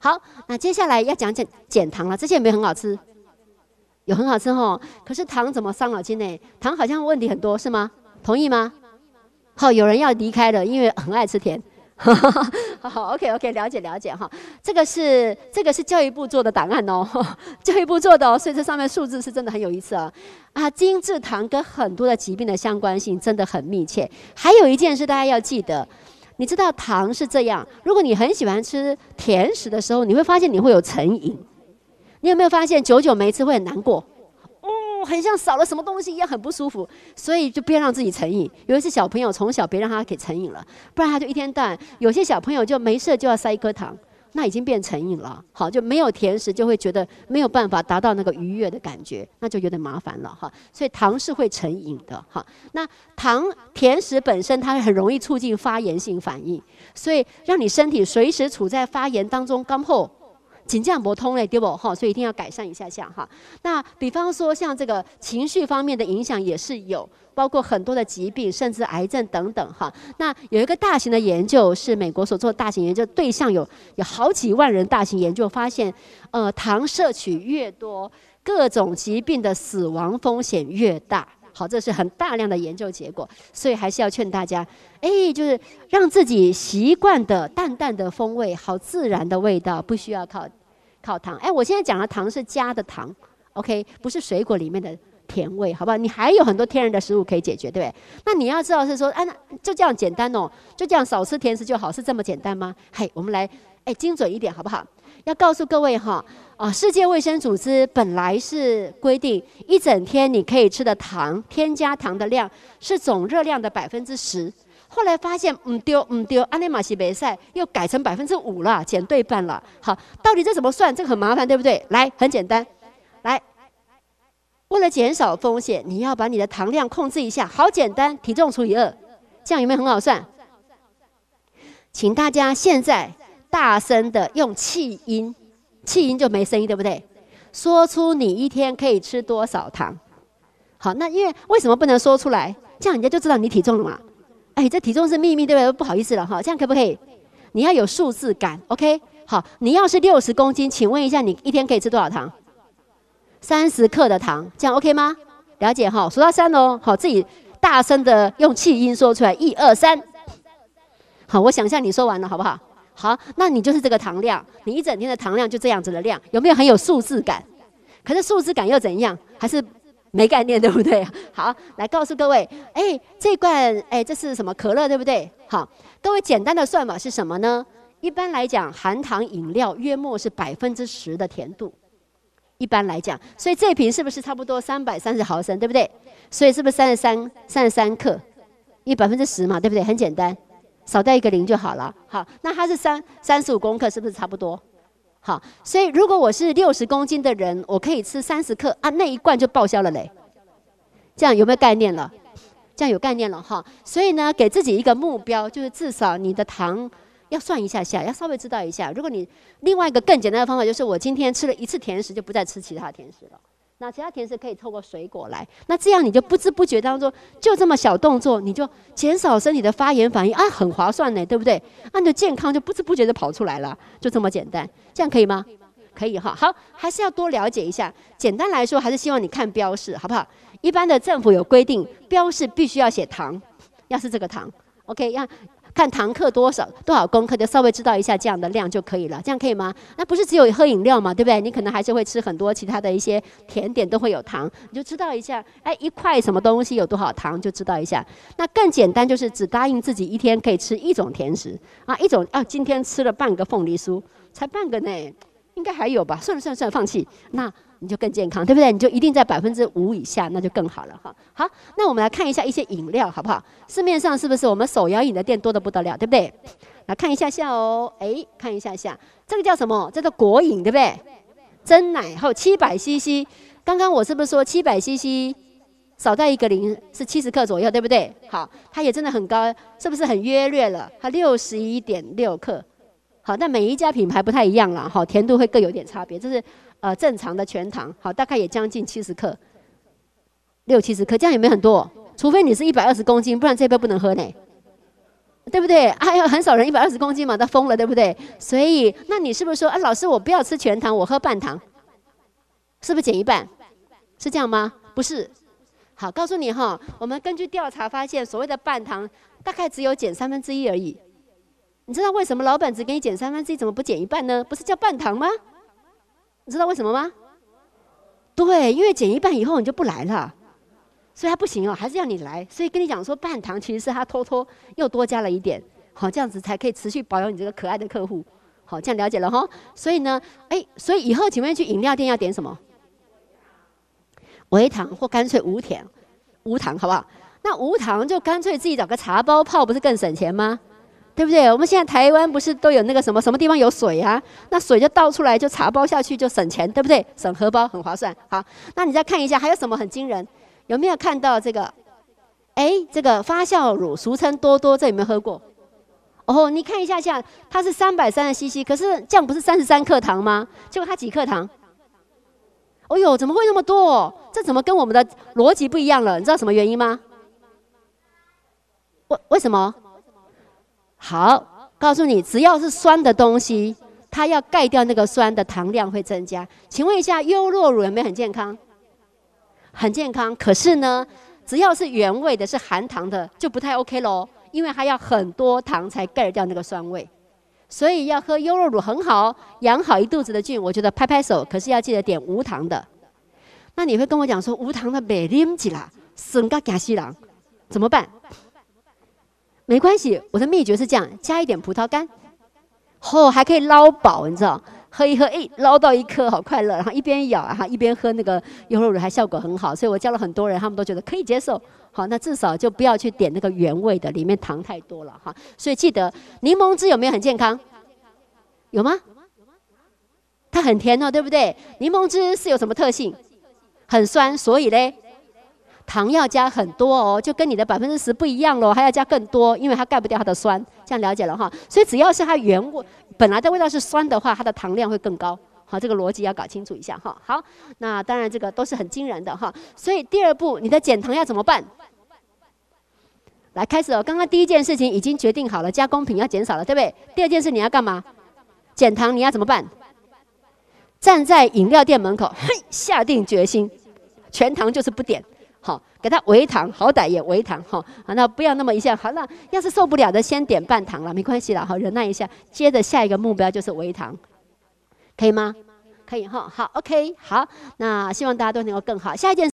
好，那接下来要讲讲减糖了。这些有没有很好吃？有很好吃哈。可是糖怎么伤脑筋呢？糖好像问题很多，是吗？同意吗？好，有人要离开了，因为很爱吃甜。好，OK OK，了解了解哈。这个是这个是教育部做的档案哦，教育部做的哦，所以这上面数字是真的很有意思啊。啊，精制糖跟很多的疾病的相关性真的很密切。还有一件事大家要记得。你知道糖是这样，如果你很喜欢吃甜食的时候，你会发现你会有成瘾。你有没有发现久久没吃会很难过？哦，很像少了什么东西一样，很不舒服。所以就不要让自己成瘾。有一些小朋友，从小别让他给成瘾了，不然他就一天到晚。有些小朋友就没事就要塞一颗糖。那已经变成瘾了，好就没有甜食，就会觉得没有办法达到那个愉悦的感觉，那就有点麻烦了哈。所以糖是会成瘾的哈。那糖甜食本身它很容易促进发炎性反应，所以让你身体随时处在发炎当中，刚后紧张不通嘞，对不哈？所以一定要改善一下下哈。那比方说像这个情绪方面的影响也是有。包括很多的疾病，甚至癌症等等，哈。那有一个大型的研究，是美国所做的大型研究，对象有有好几万人。大型研究发现，呃，糖摄取越多，各种疾病的死亡风险越大。好，这是很大量的研究结果。所以还是要劝大家，哎，就是让自己习惯的淡淡的风味，好自然的味道，不需要靠靠糖。哎，我现在讲的糖是加的糖，OK，不是水果里面的。甜味，好不好？你还有很多天然的食物可以解决，对不对？那你要知道是说，哎，那就这样简单哦，就这样少吃甜食就好，是这么简单吗？嘿，我们来，哎，精准一点，好不好？要告诉各位哈，啊，世界卫生组织本来是规定一整天你可以吃的糖，添加糖的量是总热量的百分之十，后来发现唔丢唔丢，安内马西比赛又改成百分之五了，减对半了。好，到底这怎么算？这个很麻烦，对不对？来，很简单，来。为了减少风险，你要把你的糖量控制一下，好简单，体重除以二，这样有没有很好算？请大家现在大声的用气音，气音就没声音，对不对？说出你一天可以吃多少糖。好，那因为为什么不能说出来？这样人家就知道你体重了嘛。哎，这体重是秘密，对不对？不好意思了哈，这样可不可以？你要有数字感，OK？好，你要是六十公斤，请问一下，你一天可以吃多少糖？三十克的糖，这样 OK 吗？了解哈，数到三哦，好，自己大声的用气音说出来，一二三。好，我想象你说完了，好不好？好，那你就是这个糖量，你一整天的糖量就这样子的量，有没有很有数字感？可是数字感又怎样？还是没概念，对不对？好，来告诉各位，哎，这罐哎，这是什么可乐，对不对？好，各位简单的算法是什么呢？一般来讲，含糖饮料约莫是百分之十的甜度。一般来讲，所以这瓶是不是差不多三百三十毫升，对不对？所以是不是三十三三十三克？一百分之十嘛，对不对？很简单，少掉一个零就好了。好，那它是三三十五公克，是不是差不多？好，所以如果我是六十公斤的人，我可以吃三十克啊，那一罐就报销了嘞。这样有没有概念了？这样有概念了哈。所以呢，给自己一个目标，就是至少你的糖。要算一下下，要稍微知道一下。如果你另外一个更简单的方法，就是我今天吃了一次甜食，就不再吃其他甜食了。那其他甜食可以透过水果来。那这样你就不知不觉当中，就这么小动作，你就减少身体的发炎反应啊，很划算呢，对不对？那你的健康就不知不觉就跑出来了，就这么简单。这样可以吗？可以哈。好，还是要多了解一下。简单来说，还是希望你看标示，好不好？一般的政府有规定，标示必须要写糖，要是这个糖，OK，要。看堂课多少多少功课，就稍微知道一下这样的量就可以了，这样可以吗？那不是只有喝饮料嘛，对不对？你可能还是会吃很多其他的一些甜点，都会有糖，你就知道一下，哎，一块什么东西有多少糖，就知道一下。那更简单就是只答应自己一天可以吃一种甜食啊，一种啊，今天吃了半个凤梨酥，才半个呢，应该还有吧？算了算了算了，放弃。那。你就更健康，对不对？你就一定在百分之五以下，那就更好了哈。好，那我们来看一下一些饮料，好不好？市面上是不是我们手摇饮的店多的不得了，对不对？来看一下下哦，哎，看一下下，这个叫什么？叫做果饮，对不对？真奶后七百 CC，刚刚我是不是说七百 CC 少带一个零是七十克左右，对不对？好，它也真的很高，是不是很约略了？它六十一点六克。好，那每一家品牌不太一样了，哈，甜度会各有点差别，这是。呃，正常的全糖，好，大概也将近七十克，六七十克，这样有没有很多？除非你是一百二十公斤，不然这杯不能喝呢。对不对？还有很少人一百二十公斤嘛，他疯了，对不对？所以，那你是不是说，啊，老师，我不要吃全糖，我喝半糖，是不是减一半？是这样吗？不是。好，告诉你哈，我们根据调查发现，所谓的半糖大概只有减三分之一而已。你知道为什么老板只给你减三分之一，怎么不减一半呢？不是叫半糖吗？你知道为什么吗？对，因为减一半以后你就不来了。所以他不行哦，还是要你来。所以跟你讲说，半糖其实是他偷偷又多加了一点，好，这样子才可以持续保有你这个可爱的客户。好，这样了解了哈。所以呢，哎，所以以后请问去饮料店要点什么？微糖或干脆无甜、无糖，好不好？那无糖就干脆自己找个茶包泡，不是更省钱吗？对不对？我们现在台湾不是都有那个什么什么地方有水啊？那水就倒出来，就茶包下去就省钱，对不对？省荷包，很划算。好，那你再看一下还有什么很惊人？有没有看到这个？哎，这个发酵乳，俗称多多，这有没有喝过？哦，你看一下下，它是三百三十 CC，可是这样不是三十三克糖吗？结果它几克糖？哦呦，怎么会那么多？这怎么跟我们的逻辑不一样了？你知道什么原因吗？为为什么？好，告诉你，只要是酸的东西，它要盖掉那个酸的糖量会增加。请问一下，优酪乳有没有很健康？很健康，可是呢，只要是原味的，是含糖的，就不太 OK 喽。因为它要很多糖才盖掉那个酸味，所以要喝优酪乳很好，养好一肚子的菌。我觉得拍拍手，可是要记得点无糖的。那你会跟我讲说，无糖的没啉起啦，生个假西郎，怎么办？没关系，我的秘诀是这样：加一点葡萄干，哦，还可以捞饱，你知道。喝一喝，哎，捞到一颗，好快乐。然后一边咬啊，一边喝那个优酪乳，还效果很好。所以我教了很多人，他们都觉得可以接受。好，那至少就不要去点那个原味的，里面糖太多了哈。所以记得柠檬汁有没有很健康？有吗？它很甜哦，对不对？柠檬汁是有什么特性？很酸，所以嘞。糖要加很多哦，就跟你的百分之十不一样喽，还要加更多，因为它盖不掉它的酸。这样了解了哈，所以只要是它原味本来的味道是酸的话，它的糖量会更高。好，这个逻辑要搞清楚一下哈。好，那当然这个都是很惊人的哈。所以第二步，你的减糖要怎么办？来开始哦，刚刚第一件事情已经决定好了，加工品要减少了，对不对？第二件事你要干嘛？减糖你要怎么办？站在饮料店门口，嘿，下定决心，全糖就是不点。好，给他微糖，好歹也微糖哈。好，那不要那么一下。好，了要是受不了的，先点半糖了，没关系了。好，忍耐一下。接着下一个目标就是微糖，可以吗？可以哈。好，OK，好。那希望大家都能够更好。下一件。